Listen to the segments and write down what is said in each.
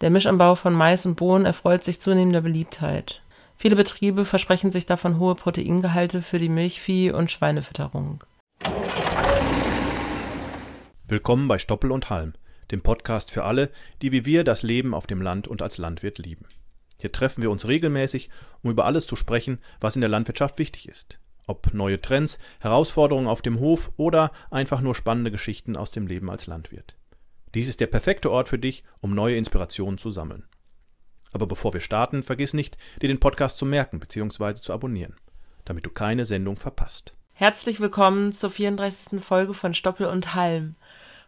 Der Mischanbau von Mais und Bohnen erfreut sich zunehmender Beliebtheit. Viele Betriebe versprechen sich davon hohe Proteingehalte für die Milchvieh- und Schweinefütterung. Willkommen bei Stoppel und Halm, dem Podcast für alle, die wie wir das Leben auf dem Land und als Landwirt lieben. Hier treffen wir uns regelmäßig, um über alles zu sprechen, was in der Landwirtschaft wichtig ist. Ob neue Trends, Herausforderungen auf dem Hof oder einfach nur spannende Geschichten aus dem Leben als Landwirt. Dies ist der perfekte Ort für dich, um neue Inspirationen zu sammeln. Aber bevor wir starten, vergiss nicht, dir den Podcast zu merken bzw. zu abonnieren, damit du keine Sendung verpasst. Herzlich willkommen zur 34. Folge von Stoppel und Halm.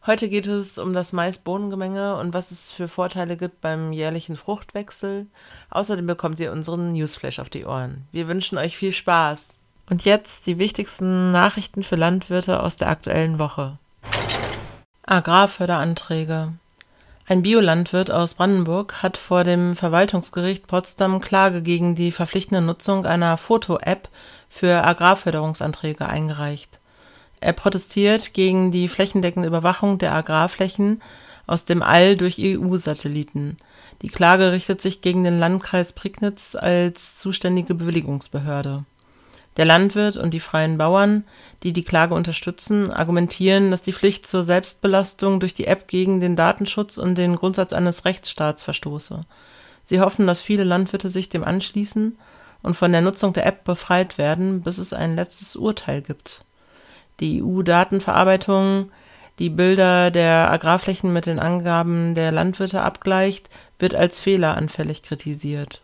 Heute geht es um das Mais-Bohnengemenge und was es für Vorteile gibt beim jährlichen Fruchtwechsel. Außerdem bekommt ihr unseren Newsflash auf die Ohren. Wir wünschen euch viel Spaß. Und jetzt die wichtigsten Nachrichten für Landwirte aus der aktuellen Woche. Agrarförderanträge. Ein Biolandwirt aus Brandenburg hat vor dem Verwaltungsgericht Potsdam Klage gegen die verpflichtende Nutzung einer Foto-App für Agrarförderungsanträge eingereicht. Er protestiert gegen die flächendeckende Überwachung der Agrarflächen aus dem All durch EU-Satelliten. Die Klage richtet sich gegen den Landkreis Prignitz als zuständige Bewilligungsbehörde. Der Landwirt und die freien Bauern, die die Klage unterstützen, argumentieren, dass die Pflicht zur Selbstbelastung durch die App gegen den Datenschutz und den Grundsatz eines Rechtsstaats verstoße. Sie hoffen, dass viele Landwirte sich dem anschließen und von der Nutzung der App befreit werden, bis es ein letztes Urteil gibt die EU-Datenverarbeitung die Bilder der Agrarflächen mit den Angaben der Landwirte abgleicht, wird als fehleranfällig kritisiert.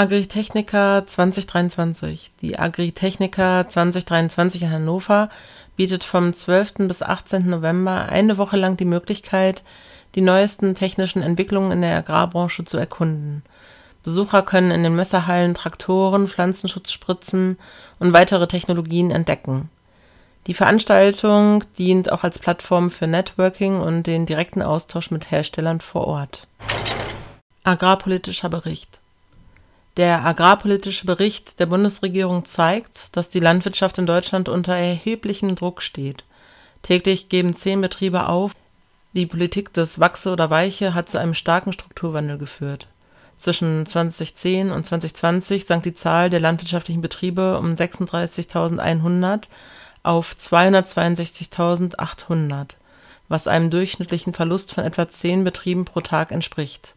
Agritechnica 2023 Die Agritechnica 2023 in Hannover bietet vom 12. bis 18. November eine Woche lang die Möglichkeit, die neuesten technischen Entwicklungen in der Agrarbranche zu erkunden. Besucher können in den Messerhallen Traktoren, Pflanzenschutzspritzen und weitere Technologien entdecken. Die Veranstaltung dient auch als Plattform für Networking und den direkten Austausch mit Herstellern vor Ort. Agrarpolitischer Bericht Der agrarpolitische Bericht der Bundesregierung zeigt, dass die Landwirtschaft in Deutschland unter erheblichem Druck steht. Täglich geben zehn Betriebe auf. Die Politik des Wachse oder Weiche hat zu einem starken Strukturwandel geführt. Zwischen 2010 und 2020 sank die Zahl der landwirtschaftlichen Betriebe um 36.100 auf 262.800, was einem durchschnittlichen Verlust von etwa zehn Betrieben pro Tag entspricht.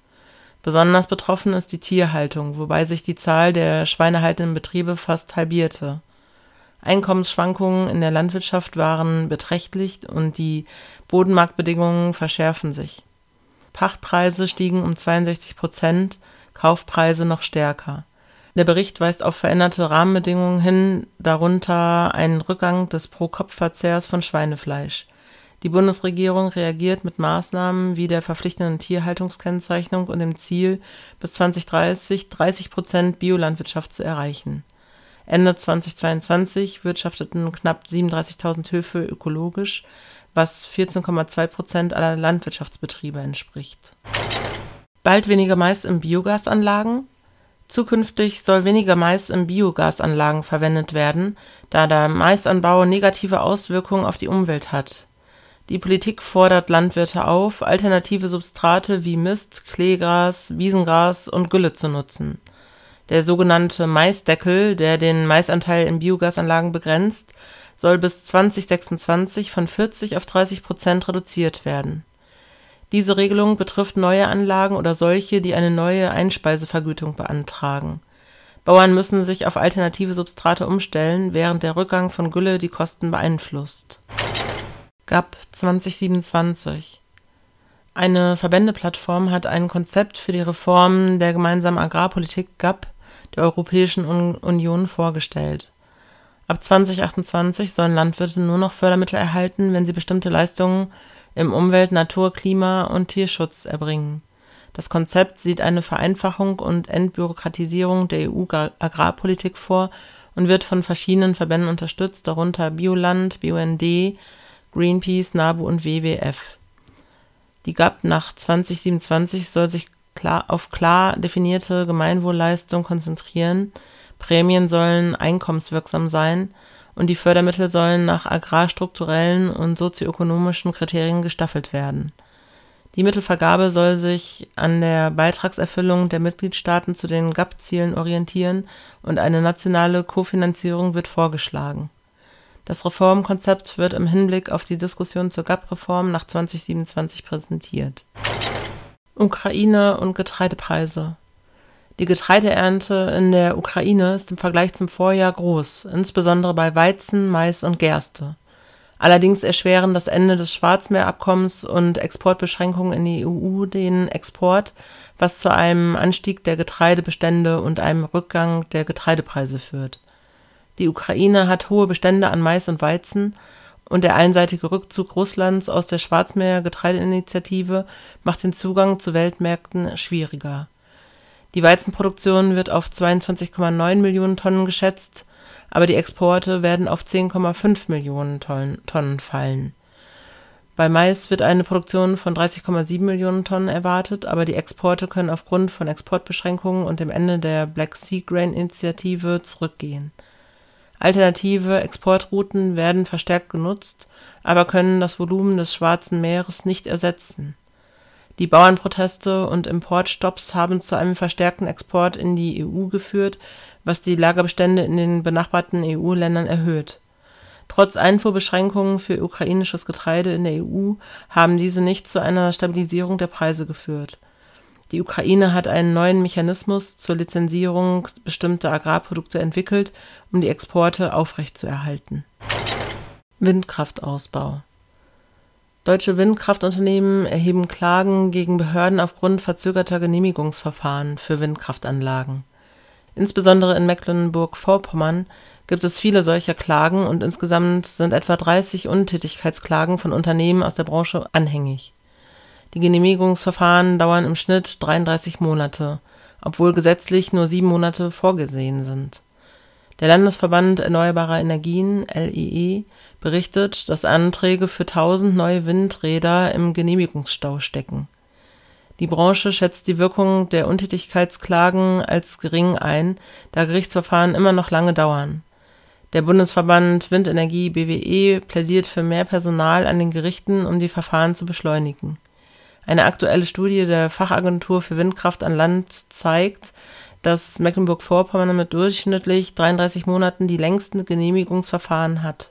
Besonders betroffen ist die Tierhaltung, wobei sich die Zahl der schweinehaltenden Betriebe fast halbierte. Einkommensschwankungen in der Landwirtschaft waren beträchtlich und die Bodenmarktbedingungen verschärfen sich. Pachtpreise stiegen um 62 Prozent, Kaufpreise noch stärker der Bericht weist auf veränderte Rahmenbedingungen hin, darunter einen Rückgang des Pro-Kopf-Verzehrs von Schweinefleisch. Die Bundesregierung reagiert mit Maßnahmen wie der verpflichtenden Tierhaltungskennzeichnung und dem Ziel, bis 2030 30 Prozent Biolandwirtschaft zu erreichen. Ende 2022 wirtschafteten knapp 37.000 Höfe ökologisch, was 14,2 Prozent aller Landwirtschaftsbetriebe entspricht. Bald weniger Mais in Biogasanlagen Zukünftig soll weniger Mais in Biogasanlagen verwendet werden, da der Maisanbau negative Auswirkungen auf die Umwelt hat. Die Politik fordert Landwirte auf, alternative Substrate wie Mist, Kleegras, Wiesengras und Gülle zu nutzen. Der sogenannte Maisdeckel, der den Maisanteil in Biogasanlagen begrenzt, soll bis 2026 von 40 auf 30 Prozent reduziert werden diese Regelung betrifft neue Anlagen oder solche, die eine neue Einspeisevergütung beantragen. Bauern müssen sich auf alternative Substrate umstellen, während der Rückgang von Gülle die Kosten beeinflusst. GAP 2027 Eine Verbändeplattform hat ein Konzept für die Reform der gemeinsamen Agrarpolitik GAP der Europäischen Union vorgestellt. Ab 2028 sollen Landwirte nur noch Fördermittel erhalten, wenn sie bestimmte Leistungen im Umwelt-, Natur-, Klima- und Tierschutz erbringen. Das Konzept sieht eine Vereinfachung und Entbürokratisierung der EU-Agrarpolitik vor und wird von verschiedenen Verbänden unterstützt, darunter Bioland, BUND, Greenpeace, NABU und WWF. Die GAP nach 2027 soll sich klar auf klar definierte Gemeinwohlleistungen konzentrieren, Prämien sollen einkommenswirksam sein und die Fördermittel sollen nach agrarstrukturellen und sozioökonomischen Kriterien gestaffelt werden. Die Mittelvergabe soll sich an der Beitragserfüllung der Mitgliedstaaten zu den GAP-Zielen orientieren und eine nationale Kofinanzierung wird vorgeschlagen. Das Reformkonzept wird im Hinblick auf die Diskussion zur GAP-Reform nach 2027 präsentiert. Ukraine und Getreidepreise Die Getreideernte in der Ukraine ist im Vergleich zum Vorjahr groß, insbesondere bei Weizen, Mais und Gerste. Allerdings erschweren das Ende des Schwarzmeerabkommens und Exportbeschränkungen in die EU den Export, was zu einem Anstieg der Getreidebestände und einem Rückgang der Getreidepreise führt. Die Ukraine hat hohe Bestände an Mais und Weizen, und der einseitige Rückzug Russlands aus der Schwarzmeer-Getreideinitiative macht den Zugang zu Weltmärkten schwieriger. Die Weizenproduktion wird auf 22,9 Millionen Tonnen geschätzt aber die Exporte werden auf 10,5 Millionen Tonnen fallen. Bei Mais wird eine Produktion von 30,7 Millionen Tonnen erwartet, aber die Exporte können aufgrund von Exportbeschränkungen und dem Ende der Black Sea Grain Initiative zurückgehen. Alternative Exportrouten werden verstärkt genutzt, aber können das Volumen des Schwarzen Meeres nicht ersetzen. Die Bauernproteste und Importstopps haben zu einem verstärkten Export in die EU geführt, was die Lagerbestände in den benachbarten EU-Ländern erhöht. Trotz Einfuhrbeschränkungen für ukrainisches Getreide in der EU haben diese nicht zu einer Stabilisierung der Preise geführt. Die Ukraine hat einen neuen Mechanismus zur Lizenzierung bestimmter Agrarprodukte entwickelt, um die Exporte aufrechtzuerhalten. Windkraftausbau Deutsche Windkraftunternehmen erheben Klagen gegen Behörden aufgrund verzögerter Genehmigungsverfahren für Windkraftanlagen Insbesondere in Mecklenburg-Vorpommern gibt es viele solcher Klagen und insgesamt sind etwa 30 Untätigkeitsklagen von Unternehmen aus der Branche anhängig. Die Genehmigungsverfahren dauern im Schnitt 33 Monate, obwohl gesetzlich nur sieben Monate vorgesehen sind. Der Landesverband Erneuerbarer Energien (LEE) berichtet, dass Anträge für 1000 neue Windräder im Genehmigungsstau stecken die Branche schätzt die Wirkung der Untätigkeitsklagen als gering ein, da Gerichtsverfahren immer noch lange dauern. Der Bundesverband Windenergie BWE plädiert für mehr Personal an den Gerichten, um die Verfahren zu beschleunigen. Eine aktuelle Studie der Fachagentur für Windkraft an Land zeigt, dass Mecklenburg-Vorpommern mit durchschnittlich 33 Monaten die längsten Genehmigungsverfahren hat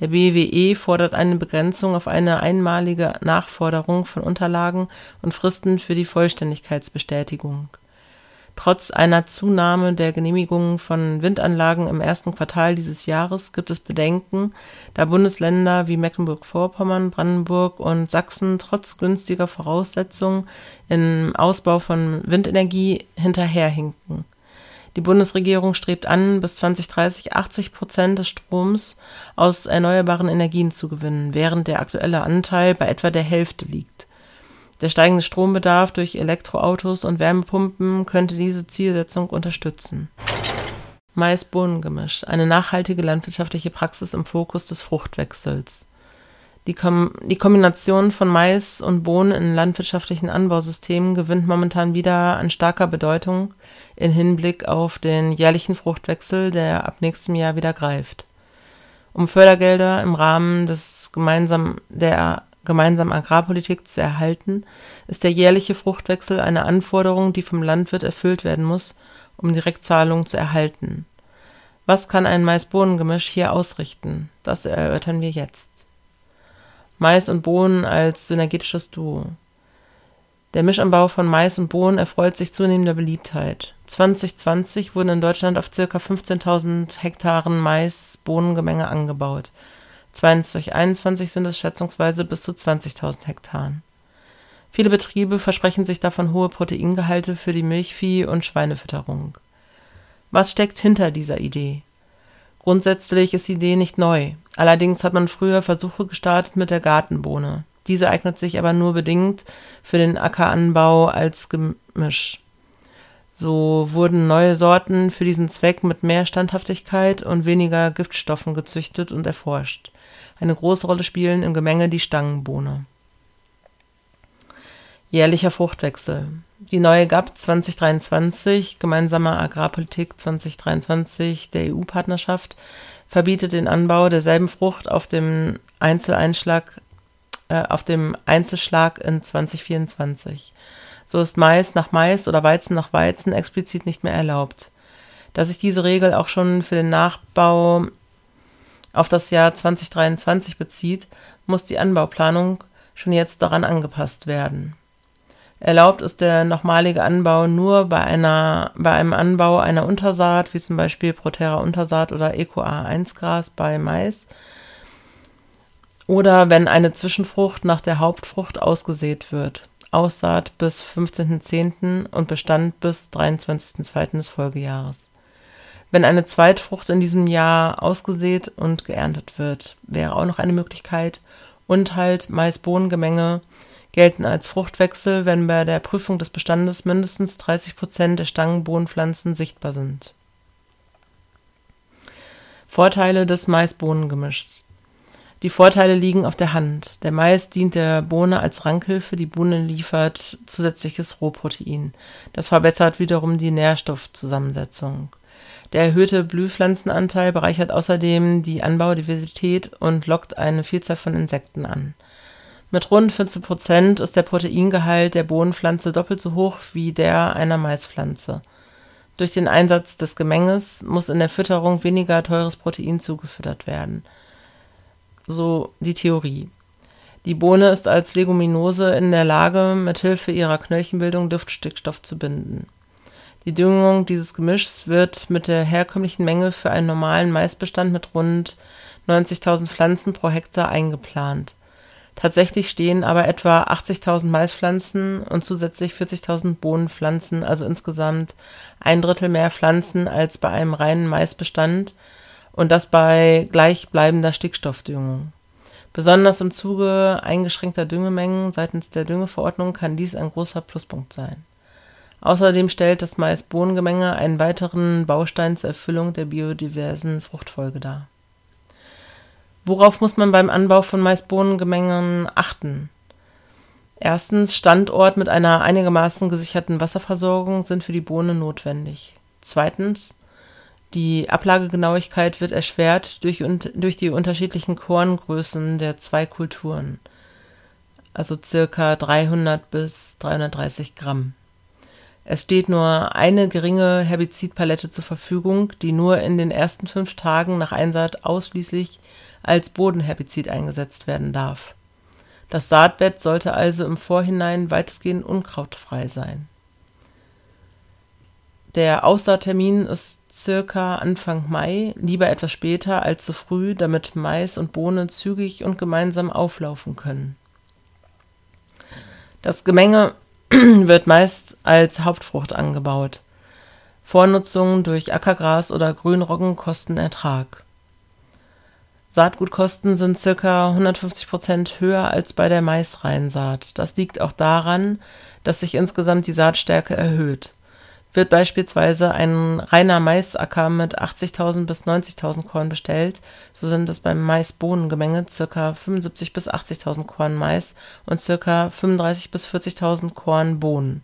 der BWE fordert eine Begrenzung auf eine einmalige Nachforderung von Unterlagen und Fristen für die Vollständigkeitsbestätigung. Trotz einer Zunahme der Genehmigungen von Windanlagen im ersten Quartal dieses Jahres gibt es Bedenken, da Bundesländer wie Mecklenburg-Vorpommern, Brandenburg und Sachsen trotz günstiger Voraussetzungen im Ausbau von Windenergie hinterherhinken die Bundesregierung strebt an, bis 2030 80 Prozent des Stroms aus erneuerbaren Energien zu gewinnen, während der aktuelle Anteil bei etwa der Hälfte liegt. Der steigende Strombedarf durch Elektroautos und Wärmepumpen könnte diese Zielsetzung unterstützen. Mais-Bohnengemisch, eine nachhaltige landwirtschaftliche Praxis im Fokus des Fruchtwechsels die, Kom die Kombination von Mais und Bohnen in landwirtschaftlichen Anbausystemen gewinnt momentan wieder an starker Bedeutung in Hinblick auf den jährlichen Fruchtwechsel, der ab nächstem Jahr wieder greift. Um Fördergelder im Rahmen des gemeinsamen, der gemeinsamen Agrarpolitik zu erhalten, ist der jährliche Fruchtwechsel eine Anforderung, die vom Landwirt erfüllt werden muss, um Direktzahlungen zu erhalten. Was kann ein Mais-Bohnen-Gemisch hier ausrichten? Das erörtern wir jetzt. Mais und Bohnen als synergetisches Duo. Der Mischanbau von Mais und Bohnen erfreut sich zunehmender Beliebtheit. 2020 wurden in Deutschland auf ca. 15.000 Hektaren Mais-Bohnengemenge angebaut. 2021 sind es schätzungsweise bis zu 20.000 Hektaren. Viele Betriebe versprechen sich davon hohe Proteingehalte für die Milchvieh- und Schweinefütterung. Was steckt hinter dieser Idee? Grundsätzlich ist die Idee nicht neu. Allerdings hat man früher Versuche gestartet mit der Gartenbohne. Diese eignet sich aber nur bedingt für den Ackeranbau als Gemisch. So wurden neue Sorten für diesen Zweck mit mehr Standhaftigkeit und weniger Giftstoffen gezüchtet und erforscht. Eine große Rolle spielen im Gemenge die Stangenbohne. Jährlicher Fruchtwechsel. Die neue GAP 2023, Gemeinsame Agrarpolitik 2023 der EU-Partnerschaft, verbietet den Anbau derselben Frucht auf dem Einzeleinschlag äh, auf dem Einzelschlag in 2024. So ist Mais nach Mais oder Weizen nach Weizen explizit nicht mehr erlaubt. Da sich diese Regel auch schon für den Nachbau auf das Jahr 2023 bezieht, muss die Anbauplanung schon jetzt daran angepasst werden. Erlaubt ist der nochmalige Anbau nur bei, einer, bei einem Anbau einer Untersaat, wie zum Beispiel Proterra Untersaat oder Ecoa 1 Gras bei Mais, oder wenn eine Zwischenfrucht nach der Hauptfrucht ausgesät wird. Aussaat bis 15.10. und Bestand bis 23.02. des Folgejahres. Wenn eine Zweitfrucht in diesem Jahr ausgesät und geerntet wird, wäre auch noch eine Möglichkeit. Und halt Mais-Bohnengemenge gelten als Fruchtwechsel, wenn bei der Prüfung des Bestandes mindestens 30 Prozent der Stangenbohnenpflanzen sichtbar sind. Vorteile des Mais-Bohnengemischs die Vorteile liegen auf der Hand. Der Mais dient der Bohne als Rankhilfe, die Bohne liefert zusätzliches Rohprotein. Das verbessert wiederum die Nährstoffzusammensetzung. Der erhöhte Blühpflanzenanteil bereichert außerdem die Anbaudiversität und lockt eine Vielzahl von Insekten an. Mit rund 14 Prozent ist der Proteingehalt der Bohnenpflanze doppelt so hoch wie der einer Maispflanze. Durch den Einsatz des Gemenges muss in der Fütterung weniger teures Protein zugefüttert werden so die Theorie. Die Bohne ist als Leguminose in der Lage, mit Hilfe ihrer Knöllchenbildung Luftstickstoff zu binden. Die Düngung dieses Gemischs wird mit der herkömmlichen Menge für einen normalen Maisbestand mit rund 90.000 Pflanzen pro Hektar eingeplant. Tatsächlich stehen aber etwa 80.000 Maispflanzen und zusätzlich 40.000 Bohnenpflanzen, also insgesamt ein Drittel mehr Pflanzen als bei einem reinen Maisbestand, und das bei gleichbleibender Stickstoffdüngung. Besonders im Zuge eingeschränkter Düngemengen seitens der Düngeverordnung kann dies ein großer Pluspunkt sein. Außerdem stellt das Mais-Bohnengemenge einen weiteren Baustein zur Erfüllung der biodiversen Fruchtfolge dar. Worauf muss man beim Anbau von Mais-Bohnengemengen achten? Erstens, Standort mit einer einigermaßen gesicherten Wasserversorgung sind für die Bohne notwendig. Zweitens, die Ablagegenauigkeit wird erschwert durch, durch die unterschiedlichen Korngrößen der zwei Kulturen, also circa 300 bis 330 Gramm. Es steht nur eine geringe Herbizidpalette zur Verfügung, die nur in den ersten fünf Tagen nach Einsaat ausschließlich als Bodenherbizid eingesetzt werden darf. Das Saatbett sollte also im Vorhinein weitestgehend unkrautfrei sein. Der Aussaattermin ist circa Anfang Mai, lieber etwas später als zu früh, damit Mais und Bohne zügig und gemeinsam auflaufen können. Das Gemenge wird meist als Hauptfrucht angebaut. Vornutzungen durch Ackergras oder Grünroggen kosten Ertrag. Saatgutkosten sind ca. 150 Prozent höher als bei der Maisreihensaat. Das liegt auch daran, dass sich insgesamt die Saatstärke erhöht. Wird beispielsweise ein reiner Maisacker mit 80.000 bis 90.000 Korn bestellt, so sind es beim Mais-Bohnen-Gemenge ca. 75.000 bis 80.000 Korn Mais und ca. 35.000 bis 40.000 Korn Bohnen.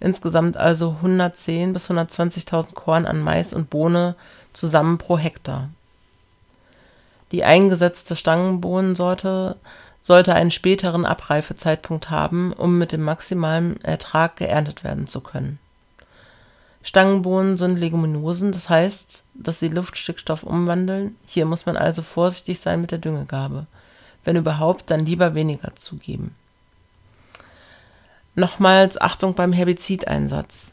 Insgesamt also 110.000 bis 120.000 Korn an Mais und Bohne zusammen pro Hektar. Die eingesetzte Stangenbohnensorte sollte einen späteren Abreifezeitpunkt haben, um mit dem maximalen Ertrag geerntet werden zu können Stangenbohnen sind Leguminosen, das heißt, dass sie Luftstickstoff umwandeln, hier muss man also vorsichtig sein mit der Düngegabe. Wenn überhaupt, dann lieber weniger zugeben. Nochmals Achtung beim Herbizideinsatz.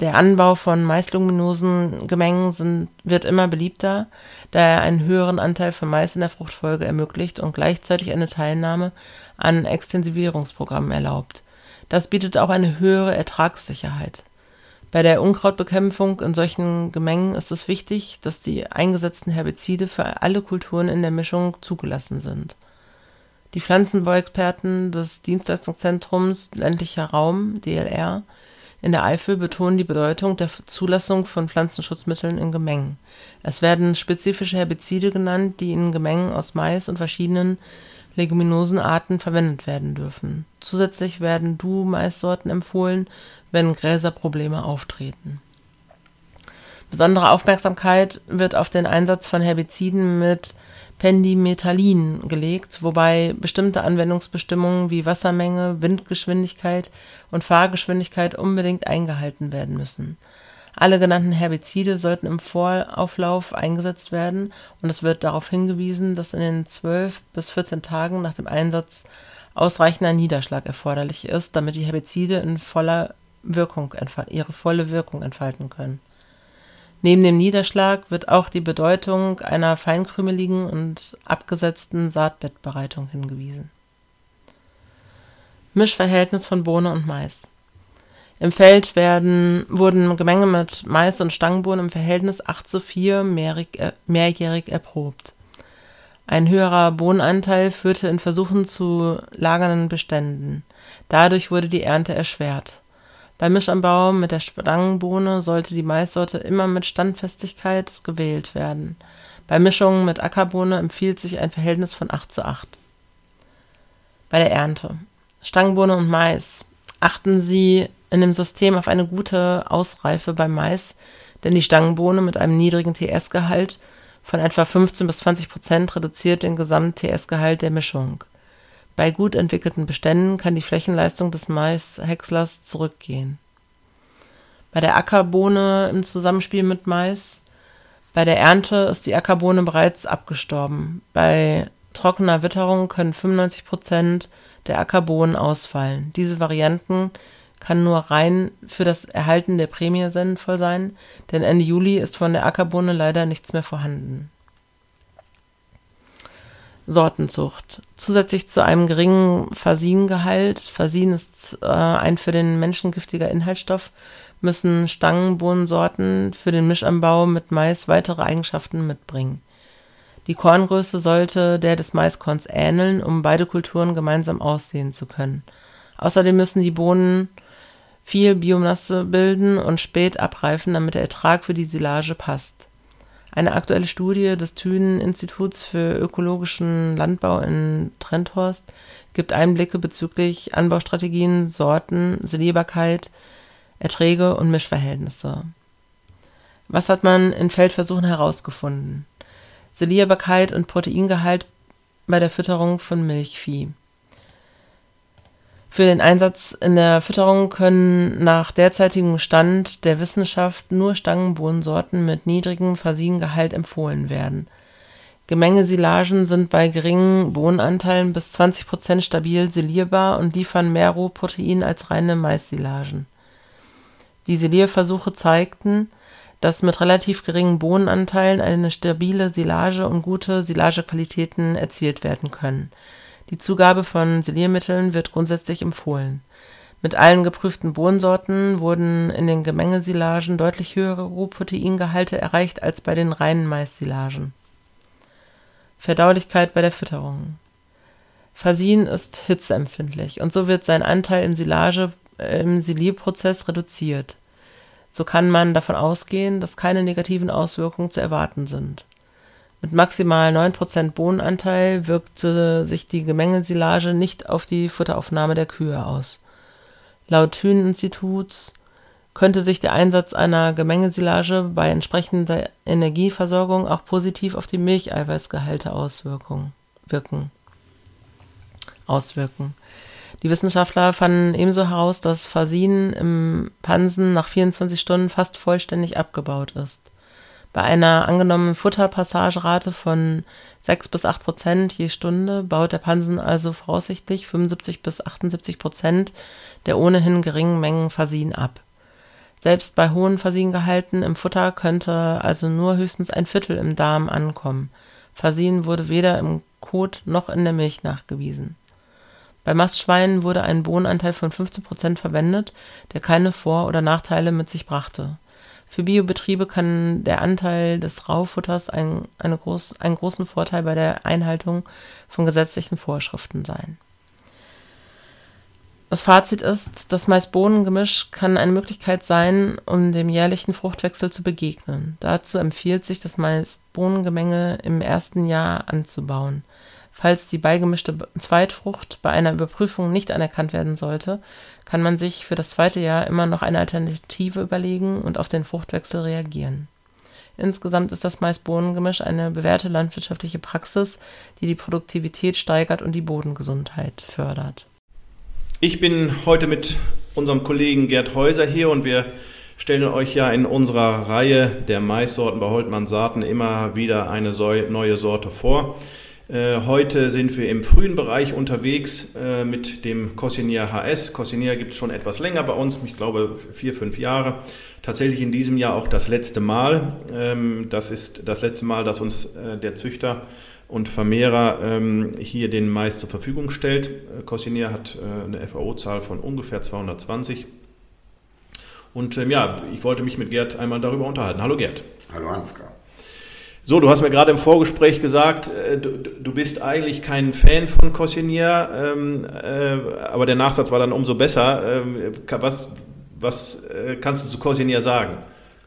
Der Anbau von Maisluminosen-Gemengen wird immer beliebter, da er einen höheren Anteil von Mais in der Fruchtfolge ermöglicht und gleichzeitig eine Teilnahme an Extensivierungsprogrammen erlaubt. Das bietet auch eine höhere Ertragssicherheit bei der Unkrautbekämpfung in solchen Gemengen ist es wichtig, dass die eingesetzten Herbizide für alle Kulturen in der Mischung zugelassen sind. Die Pflanzenbauexperten des Dienstleistungszentrums Ländlicher Raum (DLR) in der Eifel betonen die Bedeutung der Zulassung von Pflanzenschutzmitteln in Gemengen. Es werden spezifische Herbizide genannt, die in Gemengen aus Mais und verschiedenen Leguminosenarten verwendet werden dürfen. Zusätzlich werden Du-Maissorten empfohlen wenn Gräserprobleme auftreten. Besondere Aufmerksamkeit wird auf den Einsatz von Herbiziden mit Pendimethalin gelegt, wobei bestimmte Anwendungsbestimmungen wie Wassermenge, Windgeschwindigkeit und Fahrgeschwindigkeit unbedingt eingehalten werden müssen. Alle genannten Herbizide sollten im Vorauflauf eingesetzt werden und es wird darauf hingewiesen, dass in den 12 bis 14 Tagen nach dem Einsatz ausreichender Niederschlag erforderlich ist, damit die Herbizide in voller Wirkung ihre volle Wirkung entfalten können. Neben dem Niederschlag wird auch die Bedeutung einer feinkrümeligen und abgesetzten Saatbettbereitung hingewiesen. Mischverhältnis von Bohne und Mais Im Feld werden, wurden Gemenge mit Mais und Stangenbohnen im Verhältnis 8 zu 4 mehrjährig, mehrjährig erprobt. Ein höherer Bohnenanteil führte in Versuchen zu lagernden Beständen. Dadurch wurde die Ernte erschwert beim Mischanbau mit der Stangenbohne sollte die Maissorte immer mit Standfestigkeit gewählt werden. Bei Mischungen mit Ackerbohne empfiehlt sich ein Verhältnis von 8 zu 8. Bei der Ernte Stangenbohne und Mais achten Sie in dem System auf eine gute Ausreife beim Mais, denn die Stangenbohne mit einem niedrigen TS-Gehalt von etwa 15 bis 20 Prozent reduziert den Gesamt-TS-Gehalt der Mischung bei gut entwickelten Beständen kann die Flächenleistung des Maishäckslers zurückgehen. Bei der Ackerbohne im Zusammenspiel mit Mais Bei der Ernte ist die Ackerbohne bereits abgestorben. Bei trockener Witterung können 95 Prozent der Ackerbohnen ausfallen. Diese Varianten kann nur rein für das Erhalten der Prämie sinnvoll sein, denn Ende Juli ist von der Ackerbohne leider nichts mehr vorhanden Sortenzucht. Zusätzlich zu einem geringen Fasin-Gehalt, Fasin ist äh, ein für den Menschen giftiger Inhaltsstoff, müssen Stangenbohnensorten für den Mischanbau mit Mais weitere Eigenschaften mitbringen. Die Korngröße sollte der des Maiskorns ähneln, um beide Kulturen gemeinsam aussehen zu können. Außerdem müssen die Bohnen viel Biomasse bilden und spät abreifen, damit der Ertrag für die Silage passt eine aktuelle Studie des Thünen-Instituts für ökologischen Landbau in Trenthorst gibt Einblicke bezüglich Anbaustrategien, Sorten, Selierbarkeit, Erträge und Mischverhältnisse. Was hat man in Feldversuchen herausgefunden? Selierbarkeit und Proteingehalt bei der Fütterung von Milchvieh für den Einsatz in der Fütterung können nach derzeitigem Stand der Wissenschaft nur Stangenbohnensorten mit niedrigem Fasingehalt empfohlen werden. Gemengesilagen sind bei geringen Bohnenanteilen bis 20 Prozent stabil silierbar und liefern mehr Rohprotein als reine Maissilagen. Die Silierversuche zeigten, dass mit relativ geringen Bohnenanteilen eine stabile Silage und gute Silagequalitäten erzielt werden können die Zugabe von Siliermitteln wird grundsätzlich empfohlen. Mit allen geprüften Bohnensorten wurden in den Gemengesilagen deutlich höhere Rohproteingehalte erreicht als bei den reinen Maissilagen. Verdaulichkeit bei der Fütterung Fasin ist hitzeempfindlich und so wird sein Anteil im Silage äh, im Silierprozess reduziert. So kann man davon ausgehen, dass keine negativen Auswirkungen zu erwarten sind mit maximal 9% Bohnenanteil wirkte sich die Gemengesilage nicht auf die Futteraufnahme der Kühe aus. Laut Thünen-Instituts könnte sich der Einsatz einer Gemengesilage bei entsprechender Energieversorgung auch positiv auf die Milcheiweißgehalte auswirken. auswirken. Die Wissenschaftler fanden ebenso heraus, dass Fasin im Pansen nach 24 Stunden fast vollständig abgebaut ist bei einer angenommenen Futterpassagerate von 6 bis 8 Prozent je Stunde baut der Pansen also voraussichtlich 75 bis 78 Prozent der ohnehin geringen Mengen Fasin ab. Selbst bei hohen Fasingehalten im Futter könnte also nur höchstens ein Viertel im Darm ankommen. Fasin wurde weder im Kot noch in der Milch nachgewiesen. Bei Mastschweinen wurde ein Bohnenanteil von 15 Prozent verwendet, der keine Vor oder Nachteile mit sich brachte für Biobetriebe kann der Anteil des Raufutters ein, eine groß, einen großen Vorteil bei der Einhaltung von gesetzlichen Vorschriften sein. Das Fazit ist, das Mais-Bohnen-Gemisch kann eine Möglichkeit sein, um dem jährlichen Fruchtwechsel zu begegnen. Dazu empfiehlt sich, das Mais-Bohnen-Gemenge im ersten Jahr anzubauen. Falls die beigemischte Zweitfrucht bei einer Überprüfung nicht anerkannt werden sollte, kann man sich für das zweite Jahr immer noch eine Alternative überlegen und auf den Fruchtwechsel reagieren Insgesamt ist das Mais-Bohnen-Gemisch eine bewährte landwirtschaftliche Praxis, die die Produktivität steigert und die Bodengesundheit fördert. Ich bin heute mit unserem Kollegen Gerd Häuser hier und wir stellen euch ja in unserer Reihe der Maissorten bei Holtmann Saaten immer wieder eine neue Sorte vor. Äh, heute sind wir im frühen Bereich unterwegs äh, mit dem Cossinier HS. Cossinier gibt es schon etwas länger bei uns, ich glaube vier, fünf Jahre. Tatsächlich in diesem Jahr auch das letzte Mal. Ähm, das ist das letzte Mal, dass uns äh, der Züchter und Vermehrer ähm, hier den Mais zur Verfügung stellt. Cossinier hat eine FAO-Zahl von ungefähr 220. Und ähm, ja, ich wollte mich mit Gerd einmal darüber unterhalten. Hallo Gerd. Hallo Ansgar. So, du hast mir gerade im Vorgespräch gesagt, äh, du, du, bist eigentlich kein Fan von Cossinier, ähm, äh, aber der Nachsatz war dann umso besser. Ähm, was was äh, kannst du zu Cossinier sagen?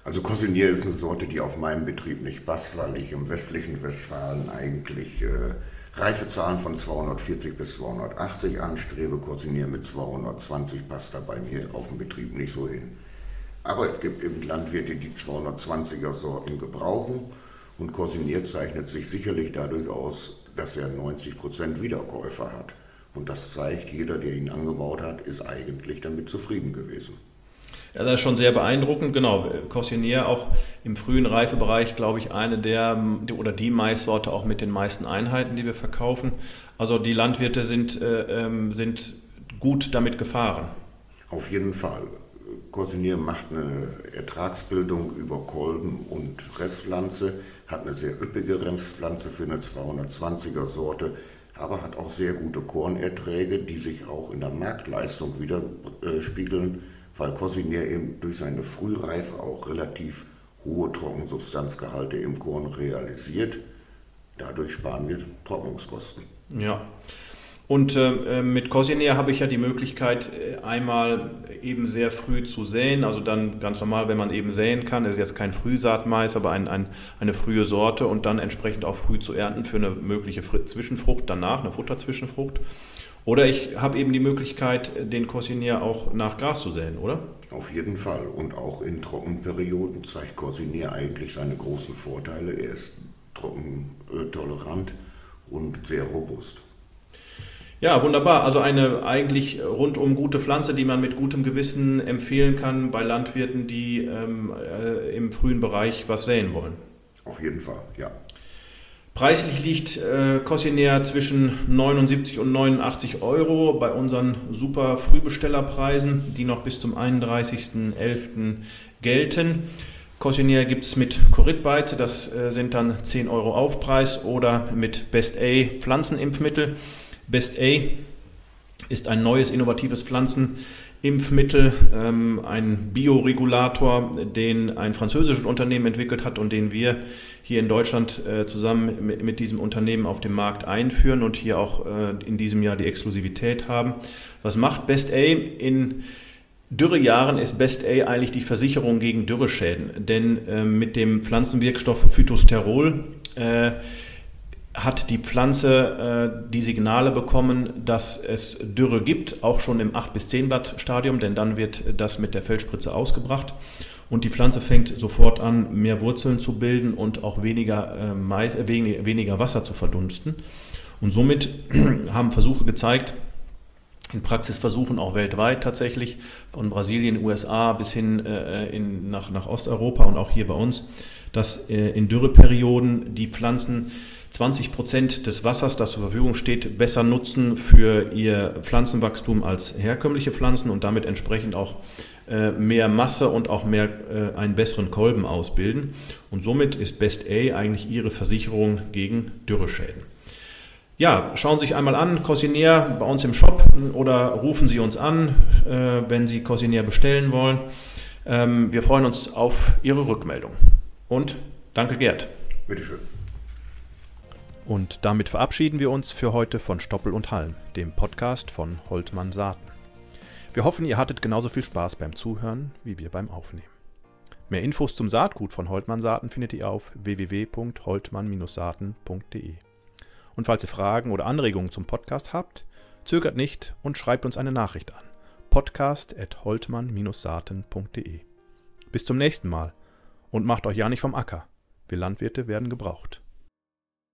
Also Cossinier ist eine Sorte, die auf meinem Betrieb nicht passt, weil ich im westlichen Westfalen eigentlich äh, Reifezahlen von 240 bis 280 anstrebe. Cossinier mit 220 passt da bei mir auf dem Betrieb nicht so hin. Aber es gibt eben Landwirte, die 220er Sorten gebrauchen und Corsinier zeichnet sich sicherlich dadurch aus, dass er 90% Wiederkäufer hat. Und das zeigt, jeder, der ihn angebaut hat, ist eigentlich damit zufrieden gewesen. Ja, das ist schon sehr beeindruckend. Genau, Corsinier auch im frühen Reifebereich, glaube ich, eine der oder die Maissorte auch mit den meisten Einheiten, die wir verkaufen. Also die Landwirte sind, äh, ähm, sind gut damit gefahren. Auf jeden Fall. Corsinier macht eine Ertragsbildung über Kolben und Restpflanze hat eine sehr üppige Rindspflanze für eine 220er Sorte, aber hat auch sehr gute Kornerträge, die sich auch in der Marktleistung widerspiegeln, weil Cosinier eben durch seine Frühreife auch relativ hohe Trockensubstanzgehalte im Korn realisiert. Dadurch sparen wir Trocknungskosten. Ja. Und äh, mit Cosinier habe ich ja die Möglichkeit, äh, einmal eben sehr früh zu säen. Also dann ganz normal, wenn man eben säen kann, das ist jetzt kein Frühsaatmais, aber ein, ein, eine frühe Sorte und dann entsprechend auch früh zu ernten für eine mögliche Zwischenfrucht danach, eine Futterzwischenfrucht. Oder ich habe eben die Möglichkeit, den Corsinier auch nach Gras zu säen, oder? Auf jeden Fall. Und auch in Trockenperioden zeigt Corsinier eigentlich seine großen Vorteile. Er ist trockentolerant und sehr robust. Ja, wunderbar. Also eine eigentlich rundum gute Pflanze, die man mit gutem Gewissen empfehlen kann bei Landwirten, die ähm, äh, im frühen Bereich was säen wollen. Auf jeden Fall, ja. Preislich liegt äh, Cossinaire zwischen 79 und 89 Euro bei unseren super Frühbestellerpreisen, die noch bis zum 31.11. gelten. Cossinaire gibt es mit Koritbeize, das äh, sind dann 10 Euro Aufpreis oder mit Best A Pflanzenimpfmittel. Best A ist ein neues innovatives Pflanzenimpfmittel, ähm, ein Bioregulator, den ein französisches Unternehmen entwickelt hat und den wir hier in Deutschland äh, zusammen mit, mit, diesem Unternehmen auf dem Markt einführen und hier auch äh, in diesem Jahr die Exklusivität haben. Was macht Best A? In Dürrejahren ist Best A eigentlich die Versicherung gegen Dürreschäden, denn äh, mit dem Pflanzenwirkstoff Phytosterol äh, hat die Pflanze äh, die Signale bekommen, dass es Dürre gibt, auch schon im 8 bis 10 Blatt Stadium, denn dann wird das mit der Feldspritze ausgebracht und die Pflanze fängt sofort an, mehr Wurzeln zu bilden und auch weniger, äh, weniger Wasser zu verdunsten. Und somit haben Versuche gezeigt, in Praxisversuchen auch weltweit tatsächlich, von Brasilien, USA bis hin äh, in, nach, nach Osteuropa und auch hier bei uns, dass äh, in Dürreperioden die Pflanzen 20 Prozent des Wassers, das zur Verfügung steht, besser nutzen für ihr Pflanzenwachstum als herkömmliche Pflanzen und damit entsprechend auch äh, mehr Masse und auch mehr äh, einen besseren Kolben ausbilden. Und somit ist Best A eigentlich ihre Versicherung gegen Dürreschäden. Ja, schauen Sie sich einmal an, Cossinier bei uns im Shop oder rufen Sie uns an, äh, wenn Sie Cossinier bestellen wollen. Ähm, wir freuen uns auf Ihre Rückmeldung. Und danke, Gerd. Bitteschön. Und damit verabschieden wir uns für heute von Stoppel und Halm, dem Podcast von Holtmann Saaten. Wir hoffen, ihr hattet genauso viel Spaß beim Zuhören wie wir beim Aufnehmen. Mehr Infos zum Saatgut von Holtmann Saaten findet ihr auf www.holtmann-saaten.de. Und falls ihr Fragen oder Anregungen zum Podcast habt, zögert nicht und schreibt uns eine Nachricht an. podcast.holtmann-saaten.de. Bis zum nächsten Mal und macht euch ja nicht vom Acker Wir Landwirte werden gebraucht.